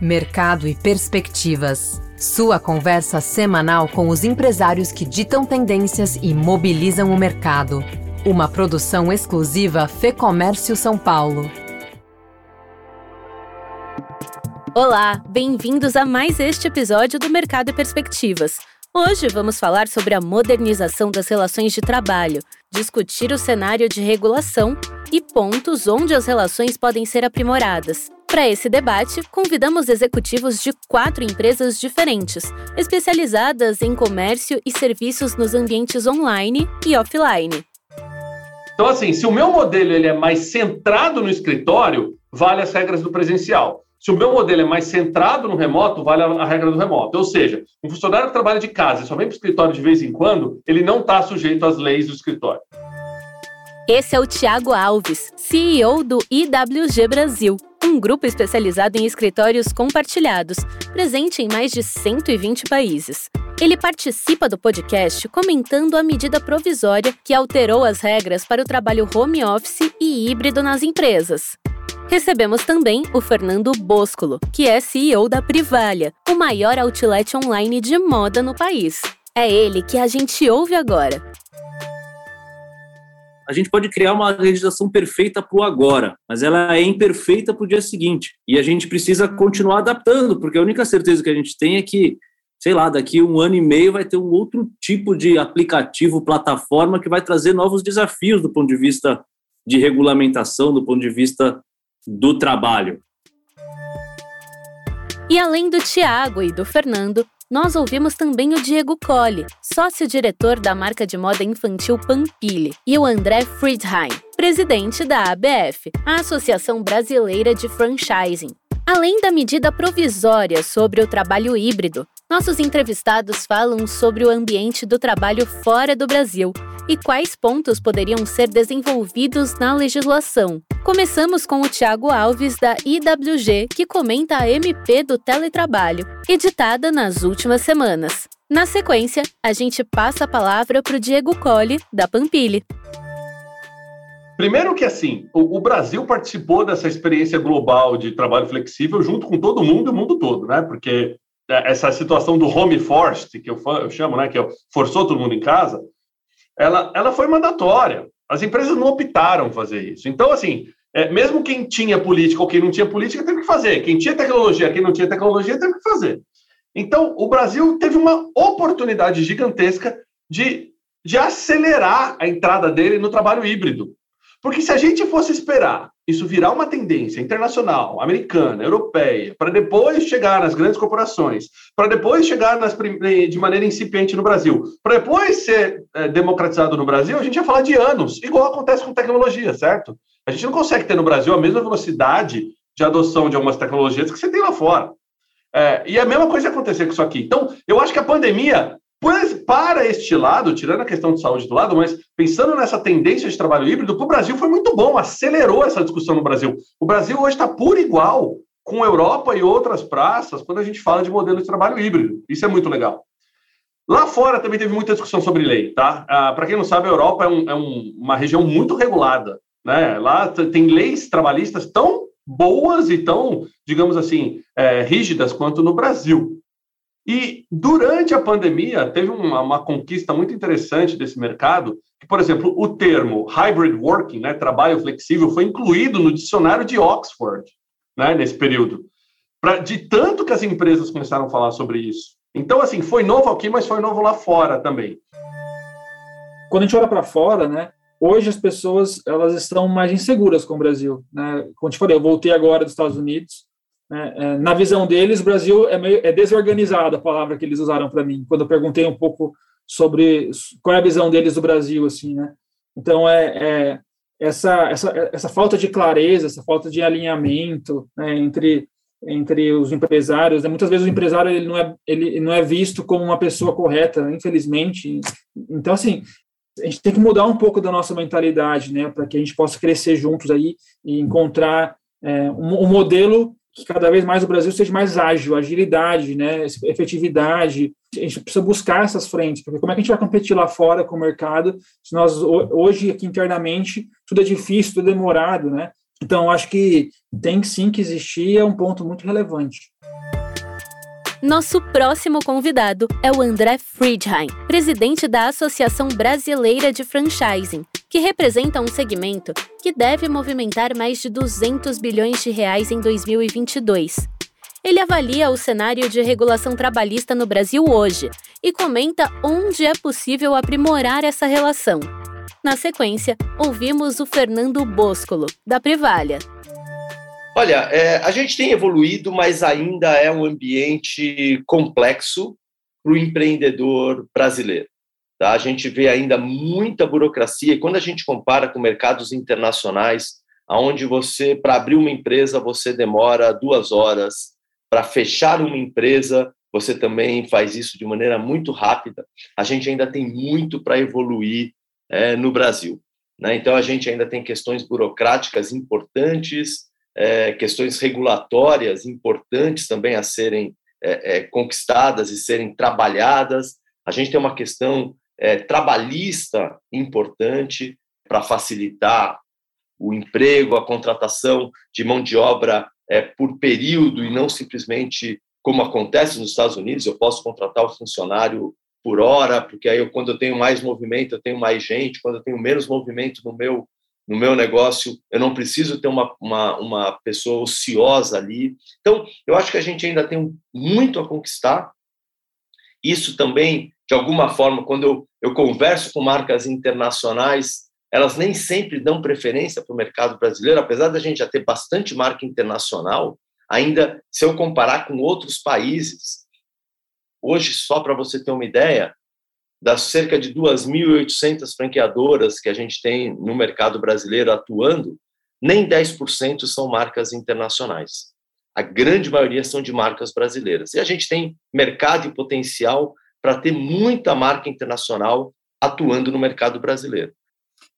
Mercado e Perspectivas. Sua conversa semanal com os empresários que ditam tendências e mobilizam o mercado. Uma produção exclusiva Fê Comércio São Paulo. Olá, bem-vindos a mais este episódio do Mercado e Perspectivas. Hoje vamos falar sobre a modernização das relações de trabalho, discutir o cenário de regulação e pontos onde as relações podem ser aprimoradas. Para esse debate, convidamos executivos de quatro empresas diferentes, especializadas em comércio e serviços nos ambientes online e offline. Então, assim, se o meu modelo ele é mais centrado no escritório, vale as regras do presencial. Se o meu modelo é mais centrado no remoto, vale a, regra do remoto. Ou seja, um funcionário que trabalha de casa e só vem para o escritório de vez em quando, ele não está sujeito às leis do escritório. Esse é o Tiago Alves, CEO do IWG Brasil, um grupo especializado em escritórios compartilhados, presente em mais de 120 países. Ele participa do podcast comentando a medida provisória que alterou as regras para o trabalho home office e híbrido nas empresas. Recebemos também o Fernando Boscolo, que é CEO da Privalha, o maior outlet online de moda no país. É ele que a gente ouve agora. A gente pode criar uma legislação perfeita para o agora, mas ela é imperfeita para o dia seguinte. E a gente precisa continuar adaptando, porque a única certeza que a gente tem é que, sei lá, daqui um ano e meio vai ter um outro tipo de aplicativo, plataforma que vai trazer novos desafios do ponto de vista de regulamentação, do ponto de vista do trabalho. E além do Tiago e do Fernando, nós ouvimos também o Diego Colli, sócio-diretor da marca de moda infantil Pampili, e o André Friedheim, presidente da ABF, a Associação Brasileira de Franchising. Além da medida provisória sobre o trabalho híbrido, nossos entrevistados falam sobre o ambiente do trabalho fora do Brasil e quais pontos poderiam ser desenvolvidos na legislação. Começamos com o Tiago Alves, da IWG, que comenta a MP do teletrabalho, editada nas últimas semanas. Na sequência, a gente passa a palavra para o Diego Colli, da Pampili. Primeiro que assim, o, Brasil participou dessa experiência global de trabalho flexível junto com todo mundo e o mundo todo, né? Porque é, essa situação do home forced, que eu, eu chamo, né, que é forçou todo mundo em casa, ela, ela foi mandatória. As empresas não optaram fazer isso. Então, assim, é, mesmo quem tinha política ou quem não tinha política teve que fazer. Quem tinha tecnologia, quem não tinha tecnologia teve que fazer. Então, o Brasil teve uma oportunidade gigantesca de, de acelerar a entrada dele no trabalho híbrido. Porque se a gente fosse esperar isso virar uma tendência internacional, americana, europeia, para depois chegar nas grandes corporações, para depois chegar nas, de maneira incipiente no Brasil, para depois ser é, democratizado no Brasil, a gente ia falar de anos, igual acontece com tecnologia, certo? A gente não consegue ter no Brasil a mesma velocidade de adoção de algumas tecnologias que você tem lá fora. É, e a mesma coisa ia acontecer com isso aqui. Então, eu acho que a pandemia Pois, para este lado, tirando a questão de saúde do lado, mas pensando nessa tendência de trabalho híbrido, para o Brasil foi muito bom, acelerou essa discussão no Brasil. O Brasil hoje está por igual com a Europa e outras praças quando a gente fala de modelo de trabalho híbrido. Isso é muito legal. Lá fora também teve muita discussão sobre lei, tá? Ah, para quem não sabe, a Europa é, um, é um, uma região muito regulada, né? Lá tem leis trabalhistas tão boas e tão, digamos assim, é, rígidas quanto no Brasil. E durante a pandemia, teve uma, uma, conquista muito interessante desse mercado, que, por exemplo, o termo hybrid working, né, trabalho flexível, foi incluído no dicionário de Oxford né, nesse período. Pra, de tanto que as empresas começaram a falar sobre isso. Então, assim, foi novo aqui, mas foi novo lá fora também. Quando a gente olha para fora, né, hoje as pessoas elas estão mais inseguras com o Brasil. Né? Como te falei, eu voltei agora dos Estados Unidos, na visão deles, o Brasil é, meio, é desorganizado, a palavra que eles usaram para mim, quando eu perguntei um pouco sobre qual é a visão deles do Brasil, assim, né? Então, é, é essa, essa, essa falta de clareza, essa falta de alinhamento né, entre, entre os empresários, né? muitas vezes o empresário ele não, é, ele não é visto como uma pessoa correta, infelizmente. Então, assim, a gente tem que mudar um pouco da nossa mentalidade, né, para que a gente possa crescer juntos aí e encontrar é, um, um modelo que cada vez mais o Brasil seja mais ágil, agilidade, né, efetividade. A gente precisa buscar essas frentes, porque como é que a gente vai competir lá fora com o mercado se nós hoje aqui internamente tudo é difícil, tudo é demorado, né? Então, acho que tem sim que existir, é um ponto muito relevante. Nosso próximo convidado é o André Friedheim, presidente da Associação Brasileira de Franchising, que representa um segmento que deve movimentar mais de 200 bilhões de reais em 2022. Ele avalia o cenário de regulação trabalhista no Brasil hoje e comenta onde é possível aprimorar essa relação. Na sequência, ouvimos o Fernando Boscolo, da Privalha. Olha, é, a gente tem evoluído, mas ainda é um ambiente complexo para o empreendedor brasileiro. Tá? A gente vê ainda muita burocracia, e quando a gente compara com mercados internacionais, onde você, para abrir uma empresa, você demora duas horas, para fechar uma empresa, você também faz isso de maneira muito rápida. A gente ainda tem muito para evoluir é, no Brasil. Né? Então, a gente ainda tem questões burocráticas importantes, é, questões regulatórias importantes também a serem é, é, conquistadas e serem trabalhadas. A gente tem uma questão é, trabalhista importante para facilitar o emprego, a contratação de mão de obra é, por período e não simplesmente como acontece nos Estados Unidos, eu posso contratar o funcionário por hora, porque aí eu, quando eu tenho mais movimento, eu tenho mais gente, quando eu tenho menos movimento no meu no meu negócio, eu não preciso ter uma, uma, uma pessoa ociosa ali. Então, eu acho que a gente ainda tem muito a conquistar. Isso também, de alguma forma, quando eu, eu converso com marcas internacionais, elas nem sempre dão preferência para o mercado brasileiro, apesar da gente já ter bastante marca internacional, ainda se eu comparar com outros países, hoje, só para você ter uma ideia, das cerca de 2.800 franqueadoras que a gente tem no mercado brasileiro atuando, nem 10% são marcas internacionais. A grande maioria são de marcas brasileiras. E a gente tem mercado e potencial para ter muita marca internacional atuando no mercado brasileiro.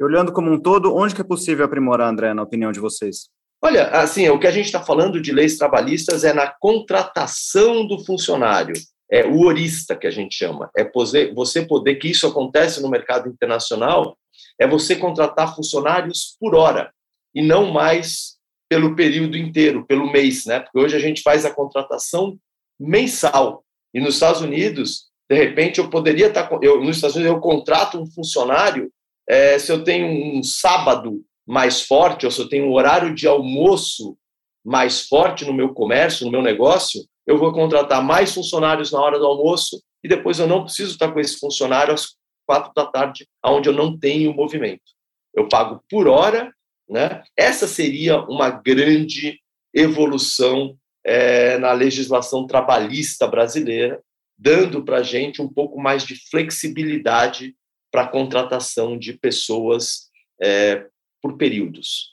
E olhando como um todo, onde que é possível aprimorar, André, na opinião de vocês? Olha, assim, o que a gente está falando de leis trabalhistas é na contratação do funcionário é o orista que a gente chama, é você poder que isso acontece no mercado internacional, é você contratar funcionários por hora e não mais pelo período inteiro, pelo mês, né? Porque hoje a gente faz a contratação mensal e nos Estados Unidos, de repente, eu poderia estar, tá eu nos Estados Unidos eu contrato um funcionário é, se eu tenho um sábado mais forte ou se eu tenho um horário de almoço mais forte no meu comércio, no meu negócio, eu vou contratar mais funcionários na hora do almoço e depois eu não preciso estar com esse funcionário às quatro da tarde, onde eu não tenho movimento. Eu pago por hora, né? Essa seria uma grande evolução é, na legislação trabalhista brasileira, dando para a gente um pouco mais de flexibilidade para a contratação de pessoas é, por períodos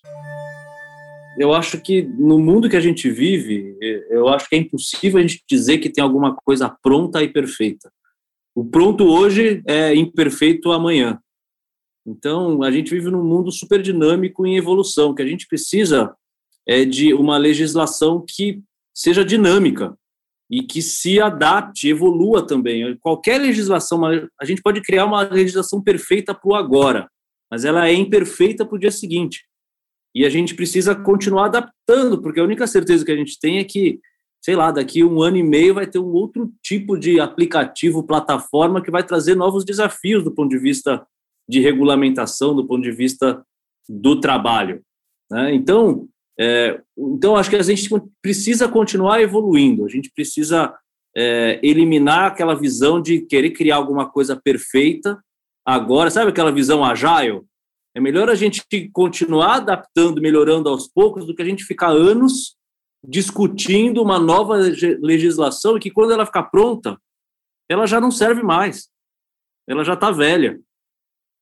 eu acho que no mundo que a gente vive, eu acho que é impossível a gente dizer que tem alguma coisa pronta e perfeita. O pronto hoje é imperfeito amanhã. Então, a gente vive num mundo super dinâmico em evolução, que a gente precisa é de uma legislação que seja dinâmica e que se adapte, evolua também. Qualquer legislação, a gente pode criar uma legislação perfeita para o agora, mas ela é imperfeita para o dia seguinte. E a gente precisa continuar adaptando, porque a única certeza que a gente tem é que, sei lá, daqui um ano e meio vai ter um outro tipo de aplicativo, plataforma que vai trazer novos desafios do ponto de vista de regulamentação, do ponto de vista do trabalho. Né? Então, é, então, acho que a gente precisa continuar evoluindo, a gente precisa é, eliminar aquela visão de querer criar alguma coisa perfeita agora, sabe aquela visão agile? É melhor a gente continuar adaptando, melhorando aos poucos, do que a gente ficar anos discutindo uma nova legislação e que quando ela ficar pronta, ela já não serve mais. Ela já está velha.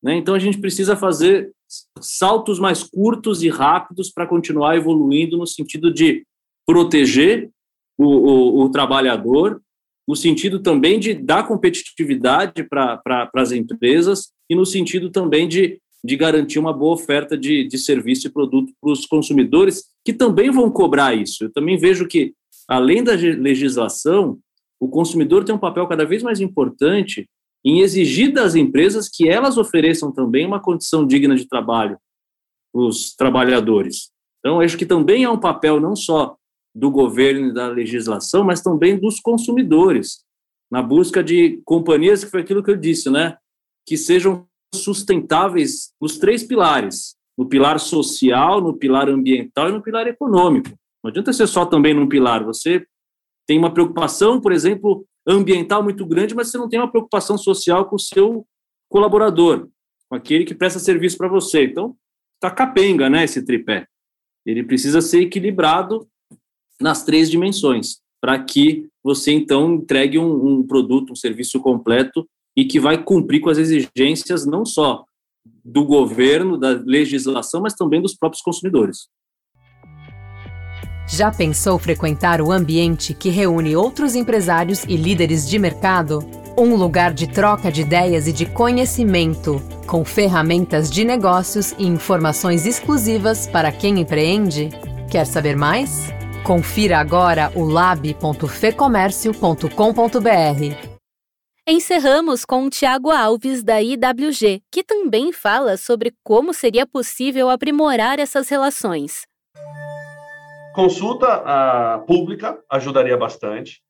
Né? Então a gente precisa fazer saltos mais curtos e rápidos para continuar evoluindo no sentido de proteger o, o, o trabalhador, no sentido também de dar competitividade para pra, as empresas e no sentido também de de garantir uma boa oferta de, de serviço e produto para os consumidores, que também vão cobrar isso. Eu também vejo que, além da legislação, o consumidor tem um papel cada vez mais importante em exigir das empresas que elas ofereçam também uma condição digna de trabalho para os trabalhadores. Então, acho que também é um papel não só do governo e da legislação, mas também dos consumidores, na busca de companhias, que foi aquilo que eu disse, né? Que sejam sustentáveis nos três pilares: no pilar social, no pilar ambiental e no pilar econômico. Não adianta ser só também num pilar. Você tem uma preocupação, por exemplo, ambiental muito grande, mas você não tem uma preocupação social com o seu colaborador, com aquele que presta serviço para você. Então, está capenga, né, esse tripé. Ele precisa ser equilibrado nas três dimensões, para que você, então, entregue um, um produto, um serviço completo e que vai cumprir com as exigências não só do governo, da legislação, mas também dos próprios consumidores. Já pensou frequentar o ambiente que reúne outros empresários e líderes de mercado? Um lugar de troca de ideias e de conhecimento, com ferramentas de negócios e informações exclusivas para quem empreende? Quer saber mais? Confira agora o lab.fecomércio.com.br. Encerramos com Tiago Alves, da IWG, que também fala sobre como seria possível aprimorar essas relações. Consulta uh, pública ajudaria bastante.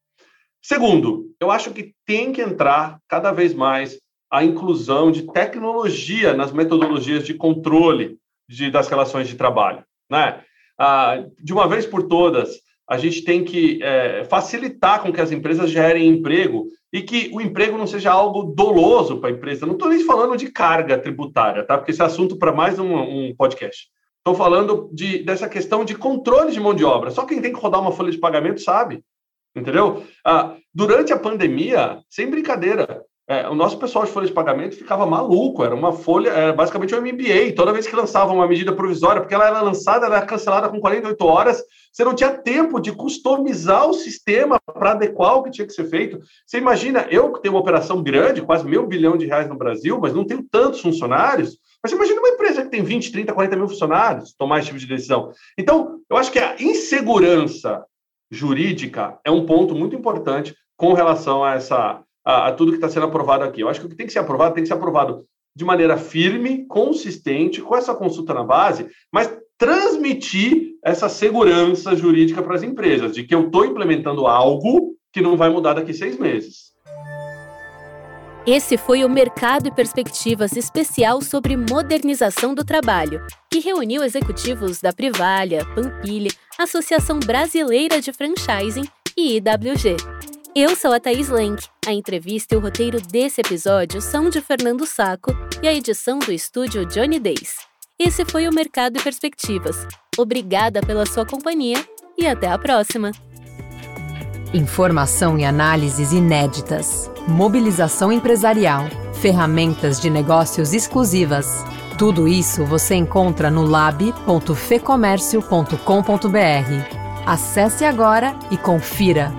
Segundo, eu acho que tem que entrar cada vez mais a inclusão de tecnologia nas metodologias de controle de, das relações de trabalho. Né? Uh, de uma vez por todas, a gente tem que é, facilitar com que as empresas gerem emprego e que o emprego não seja algo doloso para a empresa. Não estou nem falando de carga tributária, tá? Porque esse é assunto para mais um, um podcast. Estou falando de, dessa questão de controle de mão de obra. Só quem tem que rodar uma folha de pagamento sabe, entendeu? Ah, durante a pandemia, sem brincadeira, é, o nosso pessoal de folha de pagamento ficava maluco, era uma folha, era basicamente um MBA. Toda vez que lançava uma medida provisória, porque ela era lançada, era cancelada com 48 horas, você não tinha tempo de customizar o sistema para adequar o que tinha que ser feito. Você imagina, eu que tenho uma operação grande, quase meio bilhão de reais no Brasil, mas não tenho tantos funcionários, mas imagina uma empresa que tem 20, 30, 40 mil funcionários tomar esse tipo de decisão. Então, eu acho que a insegurança jurídica é um ponto muito importante com relação a essa a, a tudo que está sendo aprovado aqui. Eu acho que o que tem que ser aprovado tem que ser aprovado de maneira firme, consistente, com essa consulta na base, mas transmitir essa segurança jurídica para as empresas, de que eu estou implementando algo que não vai mudar daqui seis meses. Esse foi o Mercado e Perspectivas especial sobre modernização do trabalho, que reuniu executivos da Privalha, Pampilha, Associação Brasileira de Franchising e IWG. Eu sou a Thaís Lenk. A entrevista e o roteiro desse episódio são de Fernando Saco e a edição do estúdio Johnny Days. Esse foi o Mercado e Perspectivas. Obrigada pela sua companhia e até a próxima. Informação e análises inéditas, mobilização empresarial, ferramentas de negócios exclusivas. Tudo isso você encontra no lab.fecomércio.com.br. Acesse agora e confira